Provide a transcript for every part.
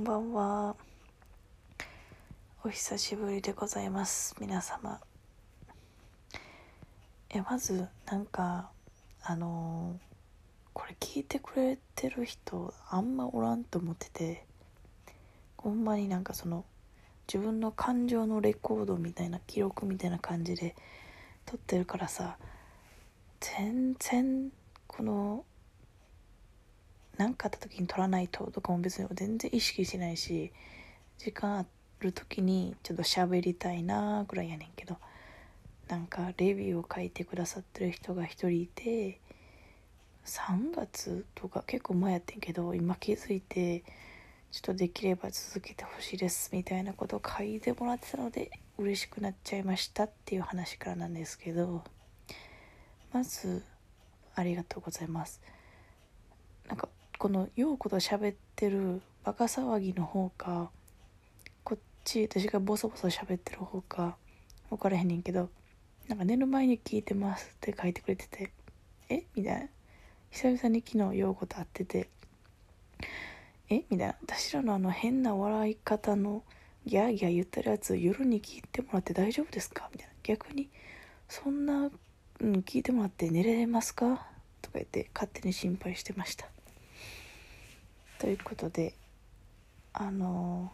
んばんは。お久しぶりでございます。皆様。え、まず、なんか、あのーこれ聞いてくれてる人、あんまおらんと思ってて、ほんまになんかその、自分の感情のレコードみたいな、記録みたいな感じで撮ってるからさ、全然、この、何かあった時に撮らないととかも別に全然意識しないし時間ある時にちょっと喋りたいなぐらいやねんけどなんかレビューを書いてくださってる人が一人いて3月とか結構前やってんけど今気づいてちょっとできれば続けてほしいですみたいなことを書いてもらってたので嬉しくなっちゃいましたっていう話からなんですけどまずありがとうございます。なんかこの陽子と喋ってるバカ騒ぎの方かこっち私がボソボソ喋ってる方か分からへんねんけどなんか寝る前に聞いてますって書いてくれててえ？みたいな。久々に昨日陽子と会っててえ？みたいな。私らのあの変な笑い方のギャーギャー言ってるやつ夜に聞いてもらって大丈夫ですか？みたいな。逆にそんな、うん、聞いてもらって寝れますか？とか言って勝手に心配してました。ということであの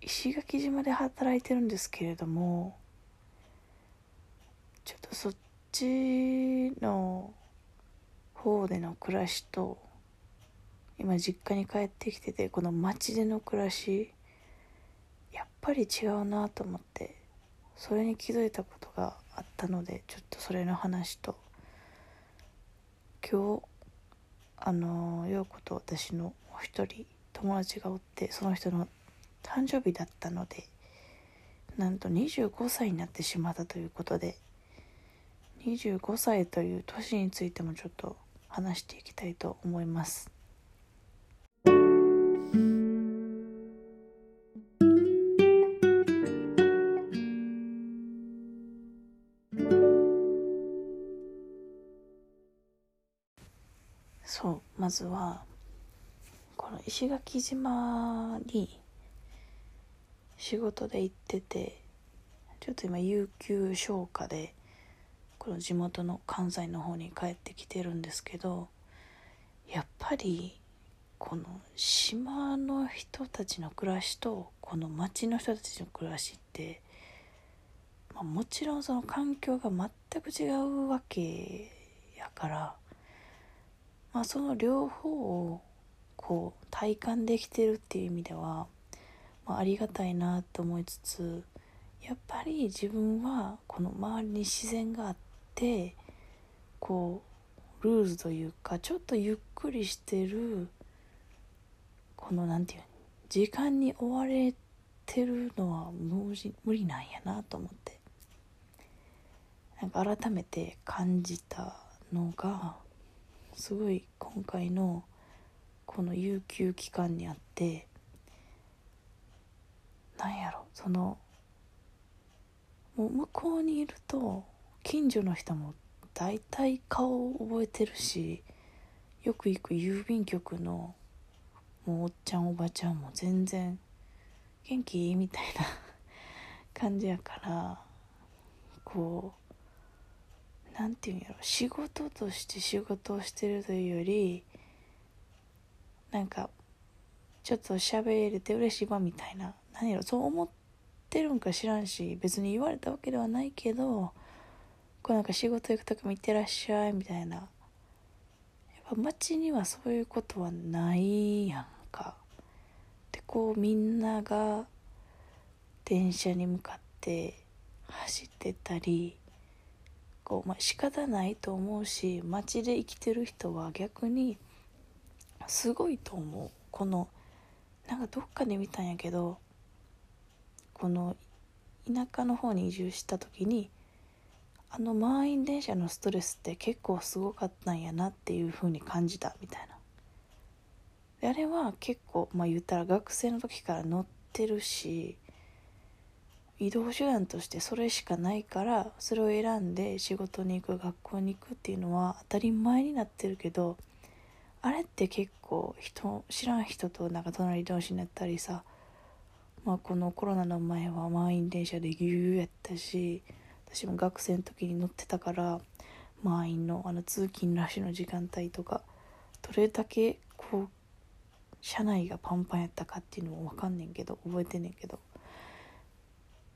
石垣島で働いてるんですけれどもちょっとそっちの方での暮らしと今実家に帰ってきててこの街での暮らしやっぱり違うなと思ってそれに気づいたことがあったのでちょっとそれの話と今日あの陽子と私のお一人友達がおってその人の誕生日だったのでなんと25歳になってしまったということで25歳という年についてもちょっと話していきたいと思います。そうまずはこの石垣島に仕事で行っててちょっと今有給消化でこの地元の関西の方に帰ってきてるんですけどやっぱりこの島の人たちの暮らしとこの町の人たちの暮らしって、まあ、もちろんその環境が全く違うわけやから、まあ、その両方をこう体感できてるっていう意味では、まあ、ありがたいなと思いつつやっぱり自分はこの周りに自然があってこうルーズというかちょっとゆっくりしてるこのなんていう時間に追われてるのは無理無理なんやなと思って。なんか改めて感じたのがすごい今回のこの有給期間にあってなんやろそのもう向こうにいると近所の人も大体顔を覚えてるしよく行く郵便局のもうおっちゃんおばちゃんも全然元気みたいな 感じやからこうなんていうんやろ。仕事として仕事をしてるというよりなんかちょっと喋れて嬉しいわみたいな。何やろ。そう思ってるんか知らんし別に言われたわけではないけどこうなんか仕事行くときも行ってらっしゃいみたいな。やっぱ街にはそういうことはないやんか。でこうみんなが電車に向かって走ってたりこう、まあ、仕方ないと思うし街で生きてる人は逆にすごいと思う。このなんかどっかで見たんやけどこの田舎の方に移住した時にあの満員電車のストレスって結構すごかったんやなっていう風に感じたみたいな。であれは結構まあ言ったら学生の時から乗ってるし移動手段としてそれしかないからそれを選んで仕事に行く学校に行くっていうのは当たり前になってるけどあれって結構人知らん人となんか隣同士になったりさまあこのコロナの前は満員電車でぎゅうやったし私も学生の時に乗ってたから満員のあの通勤ラッシュの時間帯とかどれだけこう車内がパンパンやったかっていうのも分かんねんけど覚えてねんけど。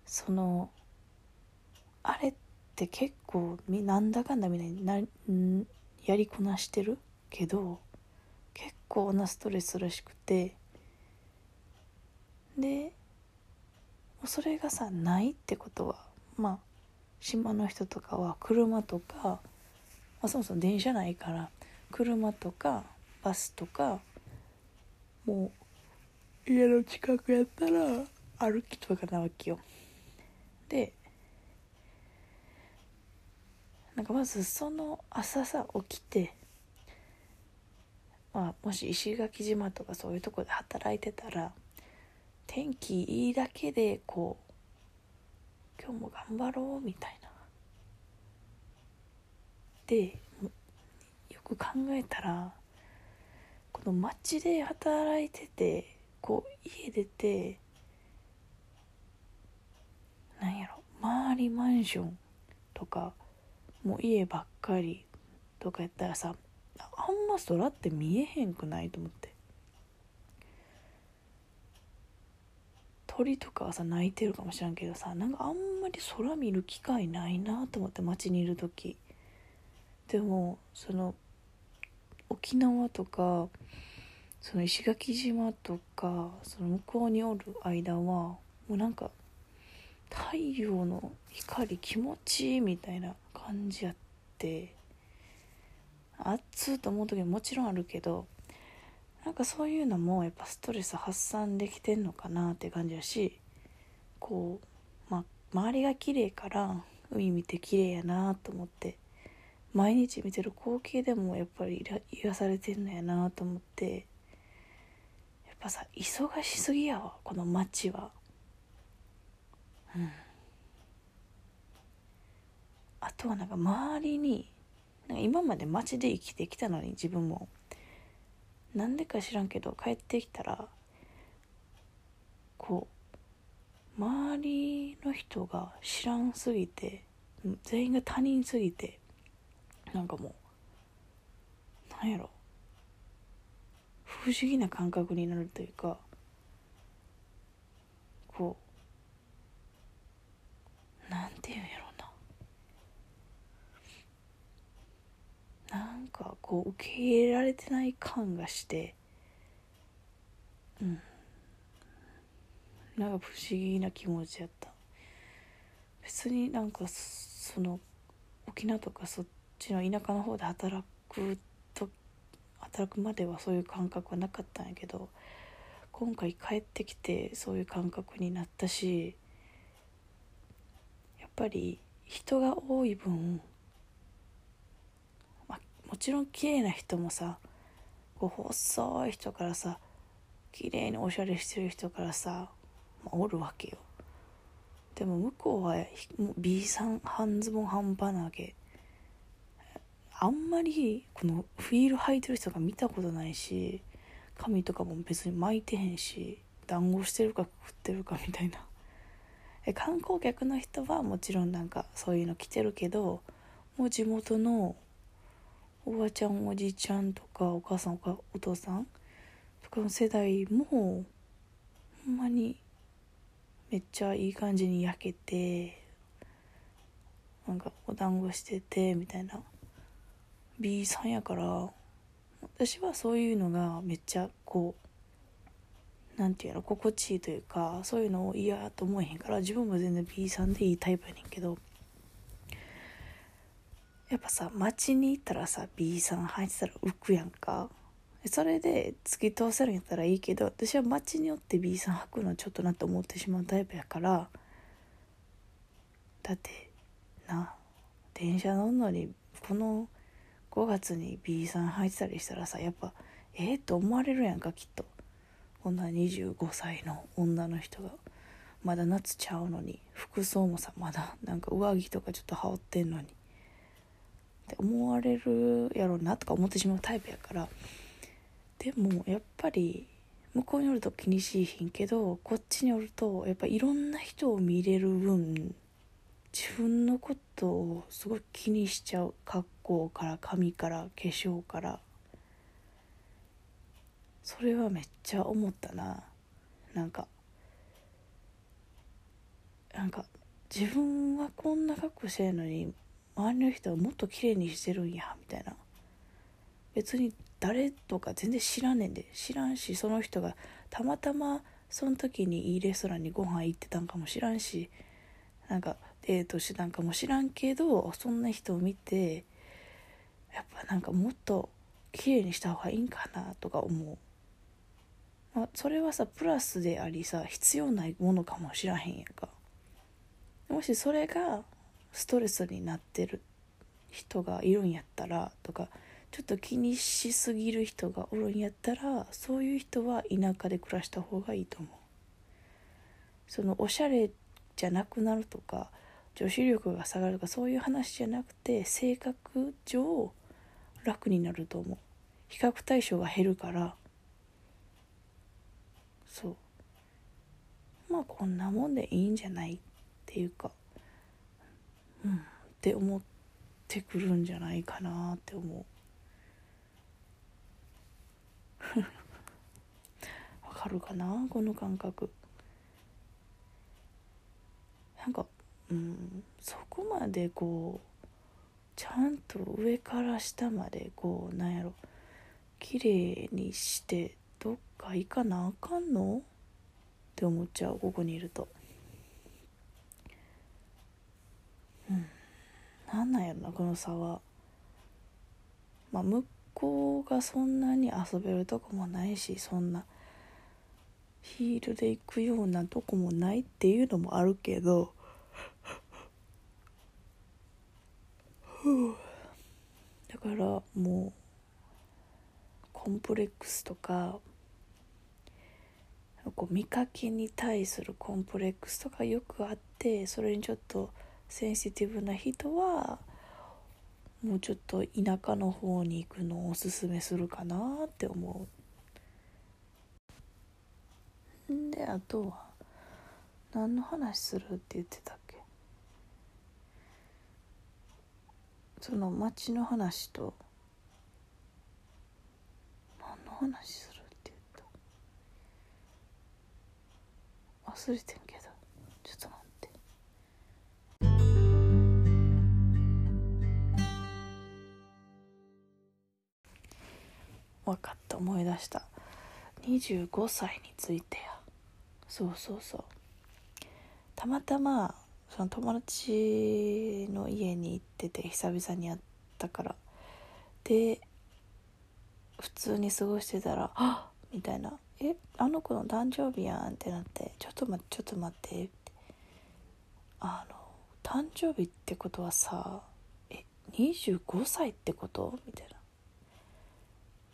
そのあれって結構みなんだかんだみんななやりこなしてるけど結構なストレスらしくて。でそれがさないってことはまあ島の人とかは車とか、まあ、そもそも電車ないから車とかバスとかもう家の近くやったら歩きとかなわけよ。でなんかまずその朝さ起きてまあもし石垣島とかそういうとこで働いてたら天気いいだけでこう今日も頑張ろうみたいな。でよく考えたらこの街で働いててこう家出てなんやろ。周りマンションとかもう家ばっかりとかやったらさあんま空って見えへんくないと思って。鳥とかはさ鳴いてるかもしらんけどさなんかあんまり空見る機会ないなと思って街にいる時。でもその沖縄とかその石垣島とかその向こうにおる間はもうなんか太陽の光気持ちいいみたいな感じやって暑いと思う時ももちろんあるけどなんかそういうのもやっぱストレス発散できてんのかなって感じやしこう、ま、周りが綺麗から海見て綺麗やなと思って毎日見てる光景でもやっぱり癒されてんのやなと思ってやっぱさ忙しすぎやわこの街は。うん。あとはなんか周りになんか今まで街で生きてきたのに自分も。なんでか知らんけど帰ってきたらこう周りの人が知らんすぎて全員が他人すぎてなんかもうなんやろ。不思議な感覚になるというかこうなんていうんやろな。なんかこう受け入れられてない感がして。うん。なんか不思議な気持ちやった。別になんかその沖縄とかそっちの田舎の方で働くと働くまではそういう感覚はなかったんやけど今回帰ってきてそういう感覚になったしぱり人が多い分まもちろん綺麗な人もさこう細い人からさ綺麗におしゃれしてる人からさ、ま、おるわけよ。でも向こうは B さん半ズボン半端なわけあんまりこのフィール履いてる人が見たことないし髪とかも別に巻いてへんし団子してるか食ってるかみたいな。観光客の人はもちろんなんかそういうの着てるけどもう地元のおばちゃんおじいちゃんとかお母さんおかお父さんとかの世代もほんまにめっちゃいい感じに焼けてなんかお団子しててみたいな。B さんやから私はそういうのがめっちゃこうなんていうの心地いいというかそういうのを嫌と思えへんから自分も全然 B さんでいいタイプやねんけどやっぱさ街に行ったらさ B さん入ってたら浮くやんか。それで突き通せるんやったらいいけど私は街によって B さん履くのはちょっとなって思ってしまうタイプやからだってな電車乗んのにこの5月に B さん履いてたりしたらさやっぱええー、と思われるやんかきっと。こんな25歳の女の人がまだ夏ちゃうのに服装もさまだなんか上着とかちょっと羽織ってんのに。って思われるやろうなとか思ってしまうタイプやから。でもやっぱり向こうにおると気にしいひんけどこっちにおるとやっぱいろんな人を見れる分自分のことをすごい気にしちゃう。格好から髪から化粧から。それはめっちゃ思ったな。なんかなんか自分はこんな格好してるのに周りの人はもっと綺麗にしてるんやみたいな。別に誰とか全然知らんねんで知らんしその人がたまたまその時にいいレストランにご飯行ってたんかもしらんしなんかデートしてたんかもしらんけどそんな人を見てやっぱなんかもっと綺麗にした方がいいんかなとか思う、まあ、それはさプラスでありさ必要ないものかもしらへんやんか。もしそれがストレスになってる人がいるんやったらとかちょっと気にしすぎる人がおるんやったらそういう人は田舎で暮らした方がいいと思う。そのおしゃれじゃなくなるとか女子力が下がるとかそういう話じゃなくて性格上楽になると思う。比較対象が減るから。そう。まあこんなもんでいいんじゃないっていうかうんって思ってくるんじゃないかなって思う。わかるかな？この感覚。なんかうんそこまでこうちゃんと上から下までこうなんやろ綺麗にしてどっか行かなあかんの？って思っちゃうここにいると。うん。なんなんやろなこの差は。まあ向こうがそんなに遊べるとこもないしそんなヒールで行くようなとこもないっていうのもあるけど。だからもうコンプレックスとかこう見かけに対するコンプレックスとかよくあってそれにちょっとセンシティブな人はもうちょっと田舎の方に行くのをおすすめするかなって思う。であとは何の話するって言ってたっけ？その町の話と何の話するって言った忘れてんけど。ちょっと待って。分かった。思い出した。25歳についてや。そうそうそう。たまたまその友達の家に行ってて久々に会ったから。で普通に過ごしてたら「あっ!」みたいな「えあの子の誕生日やん」ってなって「ちょっと待ってちょっと待って」ってあの誕生日ってことはさえ25歳ってこと？みたいな。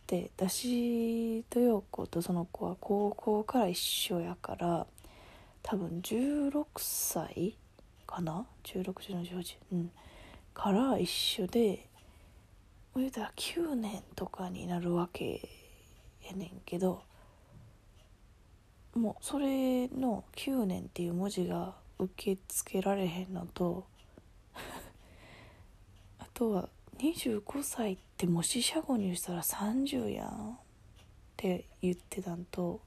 で私と陽子とその子は高校から一緒やから多分16歳かな？161718うん。から一緒で言うたら9年とかになるわけやねんけどもうそれの9年っていう文字が受け付けられへんのと あとは25歳ってもし四捨五入したら30やんって言ってたんと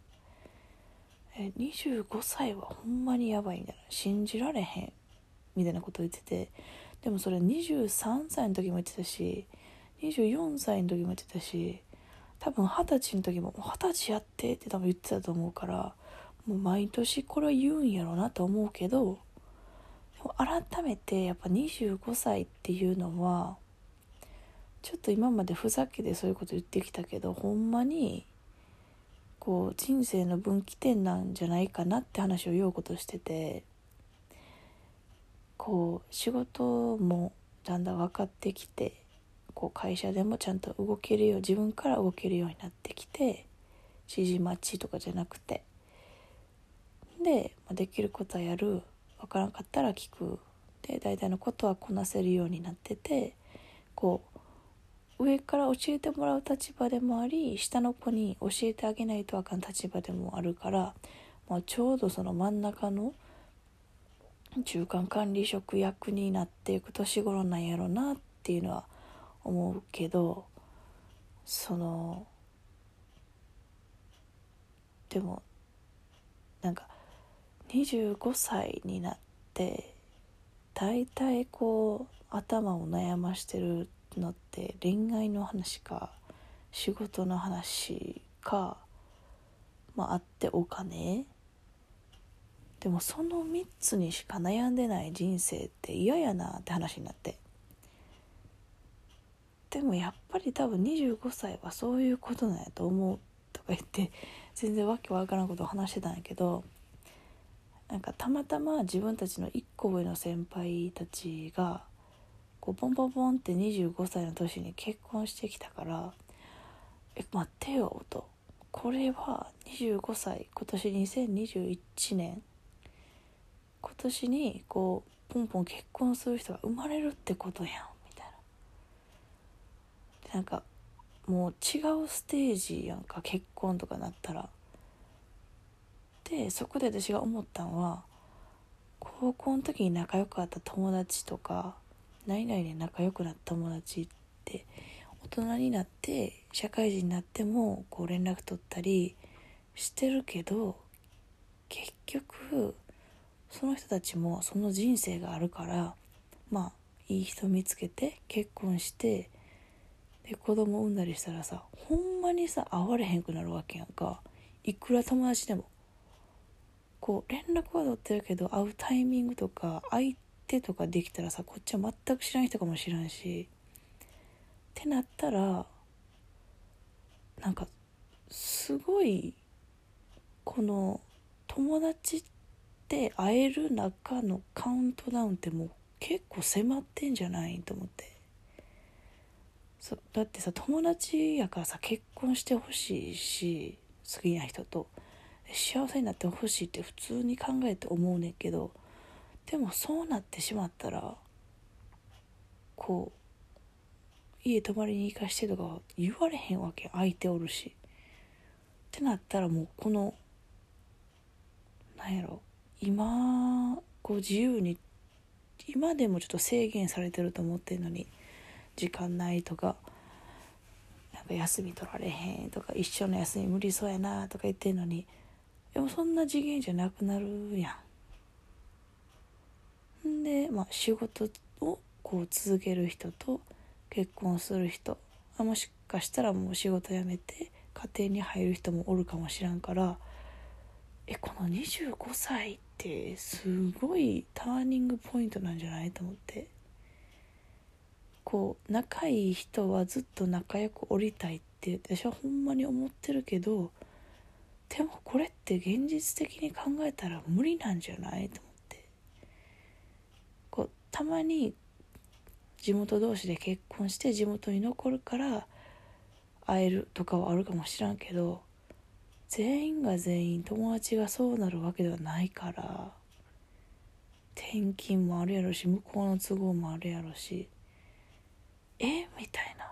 え25歳はほんまにやばいみたいな。信じられへんみたいなこと言っててでもそれ23歳の時も言ってたし24歳の時も言ってたし多分二十歳の時も「二十歳やって」って多分言ってたと思うからもう毎年これは言うんやろうなと思うけどでも改めてやっぱ25歳っていうのはちょっと今までふざけてそういうこと言ってきたけどほんまにこう人生の分岐点なんじゃないかなって話をようことしててこう仕事もだんだん分かってきてこう会社でもちゃんと動けるよう自分から動けるようになってきて指示待ちとかじゃなくて。で、まあ、できることはやる。分からんかったら聞く。で大体のことはこなせるようになっててこう上から教えてもらう立場でもあり下の子に教えてあげないとあかん立場でもあるから、まあ、ちょうどその真ん中の中間管理職役になっていく年頃なんやろなっていうのは思うけどそのでもなんか25歳になって大体こう頭を悩ましてるのって恋愛の話か仕事の話かまああってお金。でもその3つにしか悩んでない人生って嫌やなって話になって。でもやっぱり多分25歳はそういうことなんやと思うとか言って 全然わけわからんことを話してたんやけどなんかたまたま自分たちの1個上の先輩たちがこうポンポンポンって25歳の年に結婚してきたから「え待ってよ」と「これは25歳今年2021年今年にこうポンポン結婚する人が生まれるってことやん。なんかもう違うステージやんか結婚とかなったら。でそこで私が思ったのは高校の時に仲良かった友達とか何々で仲良くなった友達って大人になって社会人になってもこう連絡取ったりしてるけど結局その人たちもその人生があるからまあいい人見つけて結婚してで子供産んだりしたらさほんまにさ会われへんくなるわけやんか。いくら友達でも。こう連絡は取ってるけど会うタイミングとか相手とかできたらさこっちは全く知らん人かもしらんし。ってなったらなんかすごいこの友達ってって会える中のカウントダウンってもう結構迫ってんじゃないと思って。そだってさ友達やからさ結婚してほしいし好きな人と幸せになってほしいって普通に考えて思うねんけどでもそうなってしまったらこう家泊まりに行かしてとか言われへんわけ相手おるし。ってなったらもうこのなんやろ今こう自由に今でもちょっと制限されてると思ってるのに時間ないとかなんか休み取られへんとか一緒の休み無理そうやなとか言ってんのにでもそんな次元じゃなくなるやん。んで、まあ、仕事をこう続ける人と結婚する人あもしかしたらもう仕事辞めて家庭に入る人もおるかもしらんからえこの25歳ってすごいターニングポイントなんじゃないと思ってこう仲いい人はずっと仲良くおりたいって私はほんまに思ってるけどでもこれって現実的に考えたら無理なんじゃないと思って。こうたまに地元同士で結婚して地元に残るから会えるとかはあるかもしらんけど全員が全員友達がそうなるわけではないから。転勤もあるやろし向こうの都合もあるやろし。え？みたいな。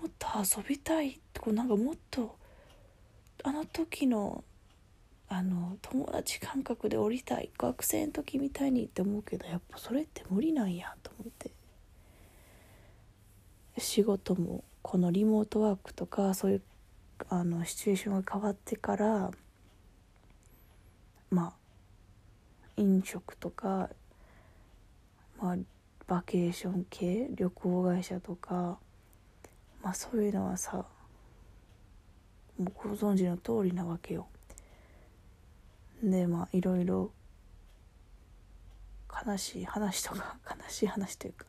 もっと遊びたい。こうなんかもっとあの時のあの友達感覚で降りたい。学生の時みたいにって思うけどやっぱそれって無理なんやと思って。仕事もこのリモートワークとかそういうあのシチュエーションが変わってからまあ飲食とか、まあ、バケーション系旅行会社とか、まあ、そういうのはさもうご存知の通りなわけよ。でまあいろいろ悲しい話とか 悲しい話というか、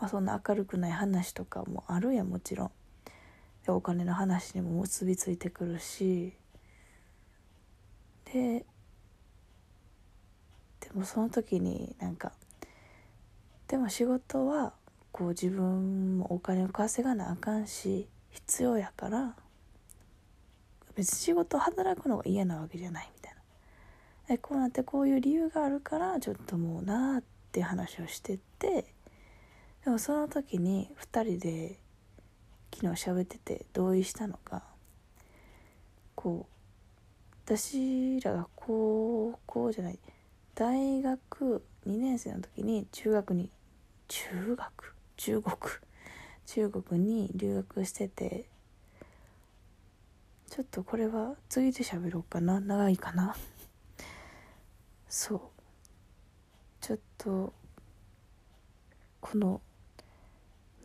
まあ、そんな明るくない話とかもあるやもちろん。でお金の話にも結びついてくるしででもその時になんかでも仕事はこう自分もお金を稼がなあかんし必要やから別に仕事働くのが嫌なわけじゃないみたいな。でこうなってこういう理由があるからちょっともうなあって話をしててでもその時に2人で昨日喋ってて同意したのがこう私らが高校じゃない大学2年生の時に中学に中学？中国？中国に留学しててちょっとこれは次で喋ろうかな？長いかな？そう。ちょっとこの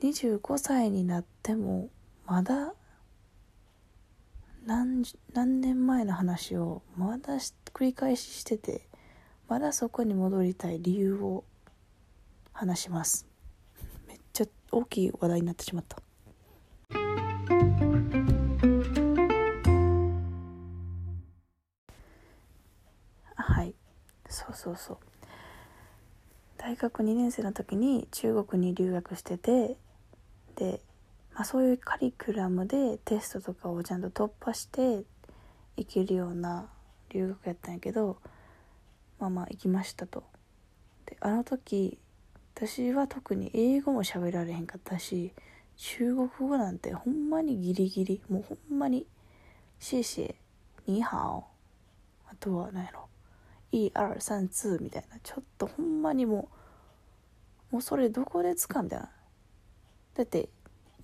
25歳になってもまだ何何年前の話をまだ繰り返ししててまだそこに戻りたい理由を話します。めっちゃ大きい話題になってしまった。はい。そうそうそう。大学2年生の時に中国に留学しててで、まあ、そういうカリキュラムでテストとかをちゃんと突破していけるような留学やったんやけどまあま行きましたと。であの時私は特に英語も喋られへんかったし中国語なんてほんまにギリギリもうほんまに「シェシェ」「ニーハオ」あとは何やろ「1 2 3 2」みたいな。ちょっとほんまにもうもうそれどこで使うみたいな。だって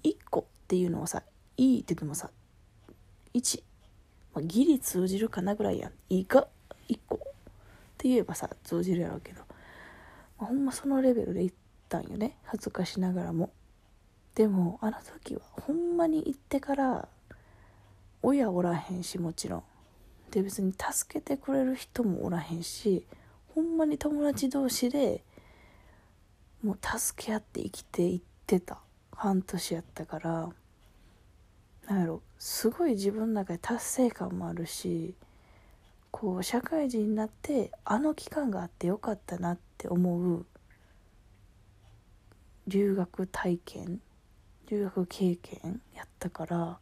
1個っていうのをさ「いい」って言ってもさ1、まあ、ギリ通じるかなぐらいやん。いいか？1個。って言えばさ通じるやろうけど、まあ、ほんまそのレベルで行ったんよね。恥ずかしながらも。でもあの時はほんまに行ってから親おらへんしもちろん。で別に助けてくれる人もおらへんしほんまに友達同士でもう助け合って生きていってた。半年やったから。なんやろ。すごい自分の中で達成感もあるしこう社会人になってあの期間があってよかったなって思う留学体験留学経験やったから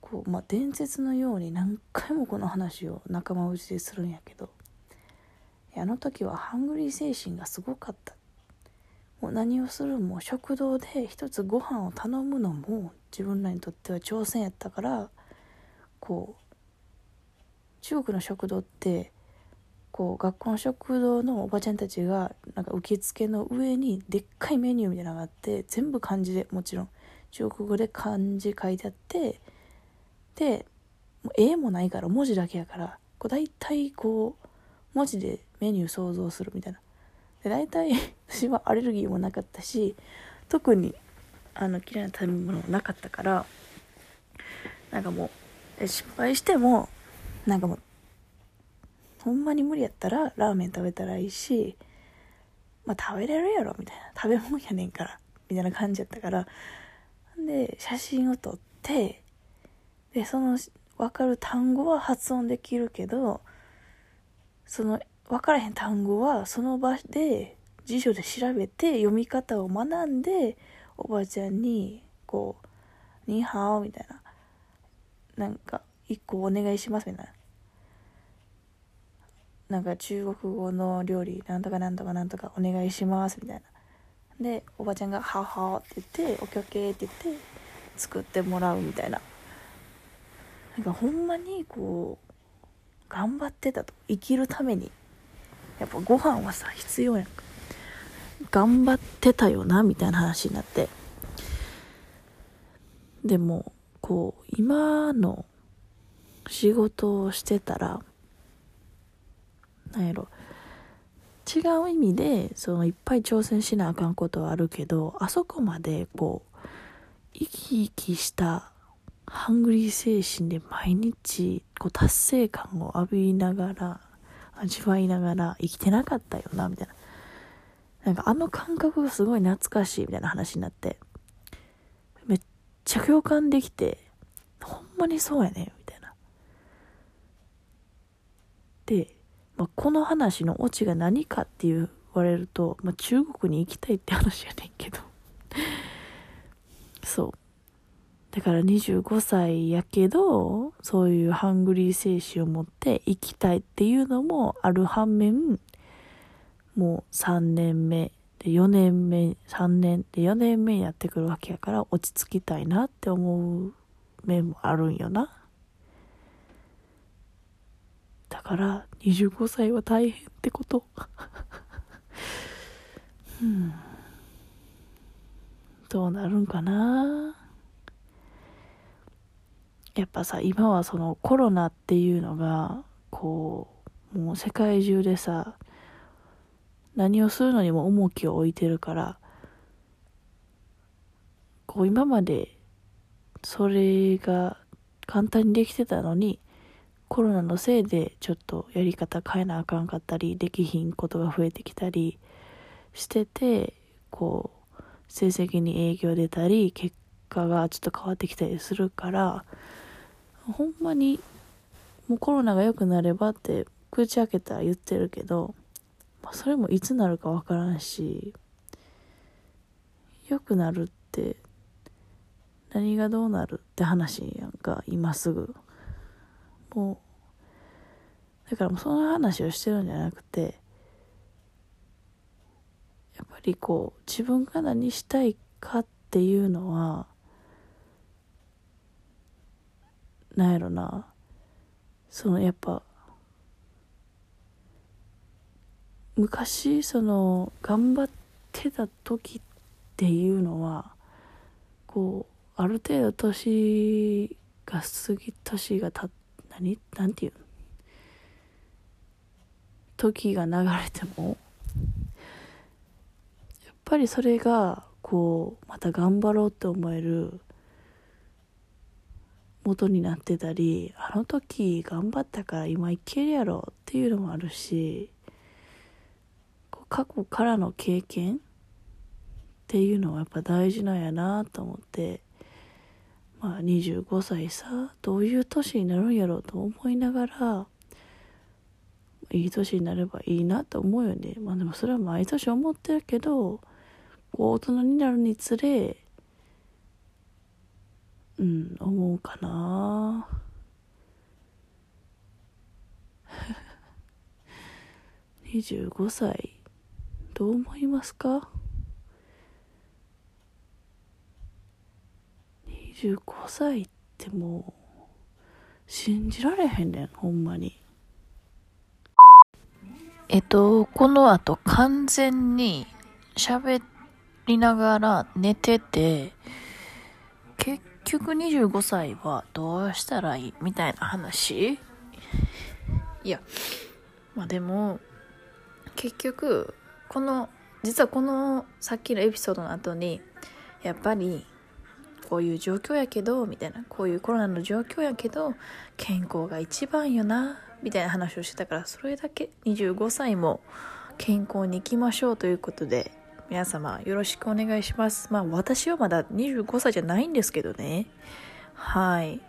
こう、まあ、伝説のように何回もこの話を仲間内でするんやけどあの時はハングリー精神がすごかった。もう何をするも食堂で一つご飯を頼むのも自分らにとっては挑戦やったからこう中国の食堂ってこう学校の食堂のおばちゃんたちがなんか受付の上にでっかいメニューみたいなのがあって全部漢字でもちろん。中国語で漢字書いてあってでも絵もないから文字だけやからこう大体こう文字でメニュー想像するみたいな。で大体 私はアレルギーもなかったし特にあの嫌いな食べ物もなかったからなんかもう失敗してもなんかもうほんまに無理やったらラーメン食べたらいいしまあ食べれるやろみたいな。食べ物やねんからみたいな感じやったから。で写真を撮ってでその分かる単語は発音できるけどその分からへん単語はその場で辞書で調べて読み方を学んでおばあちゃんにこう「ニーハオ」みたいな。なんか一個お願いしますみたいな。なんか中国語の料理なんとかなんとかなんとかお願いしますみたいな。でおばちゃんが「はは」って言って「オッケーオッケー」って言って作ってもらうみたいな。なんかほんまにこう頑張ってたと生きるためにやっぱご飯はさ必要やんか頑張ってたよなみたいな話になってでもこう今の仕事をしてたらなんやろ。違う意味でそのいっぱい挑戦しなあかんことはあるけどあそこまでこう生き生きしたハングリー精神で毎日こう達成感を浴びながら味わいながら生きてなかったよなみたいな。なんかあの感覚がすごい懐かしいみたいな話になって。めっちゃ共感できてほんまにそうやねみたいなで、まあ、この話のオチが何かって言われると、まあ、中国に行きたいって話やねんけど。そう。だから25歳やけど、そういうハングリー精神を持って生きたいっていうのもある反面、もう3年目で4年目3年で4年目にやってくるわけやから落ち着きたいなって思う面もあるんよな。だから25歳は大変ってこと。うん。どうなるんかな。やっぱさ今はそのコロナっていうのがこうもう世界中でさ何をするのにも重きを置いてるからこう今までそれが簡単にできてたのにコロナのせいでちょっとやり方変えなあかんかったりできひんことが増えてきたりしててこう成績に影響出たり結果がちょっと変わってきたりするからほんまにもうコロナが良くなればって口開けたら言ってるけど、まあ、それもいつなるかわからんし良くなるって何がどうなるって話やんか今すぐ。もうだからもうその話をしてるんじゃなくてやっぱりこう自分が何したいかっていうのはなんやろな。そのやっぱ昔その頑張ってた時っていうのはこうある程度年が過ぎ年がた何なんていう？時が流れてもやっぱりそれがこうまた頑張ろうって思える元になってたりあの時頑張ったから今いけるやろっていうのもあるし過去からの経験っていうのはやっぱ大事なんやなと思ってまあ25歳さどういう年になるんやろうと思いながらいい年になればいいなと思うよね。まあでもそれは毎年思ってるけどこう大人になるにつれうん思うかな。25歳どう思いますか？25歳ってもう信じられへんねんほんまに。えっとこの後完全に喋りながら寝てて結局25歳はどうしたらいいみたいな話？いや、まあでも、結局、この、実はこのさっきのエピソードの後に、やっぱり、こういう状況やけど、みたいな、こういうコロナの状況やけど、健康が一番よな、みたいな話をしてたから、それだけ25歳も健康に行きましょうということで、皆様よろしくお願いします。まあ私はまだ25歳じゃないんですけどね。はい。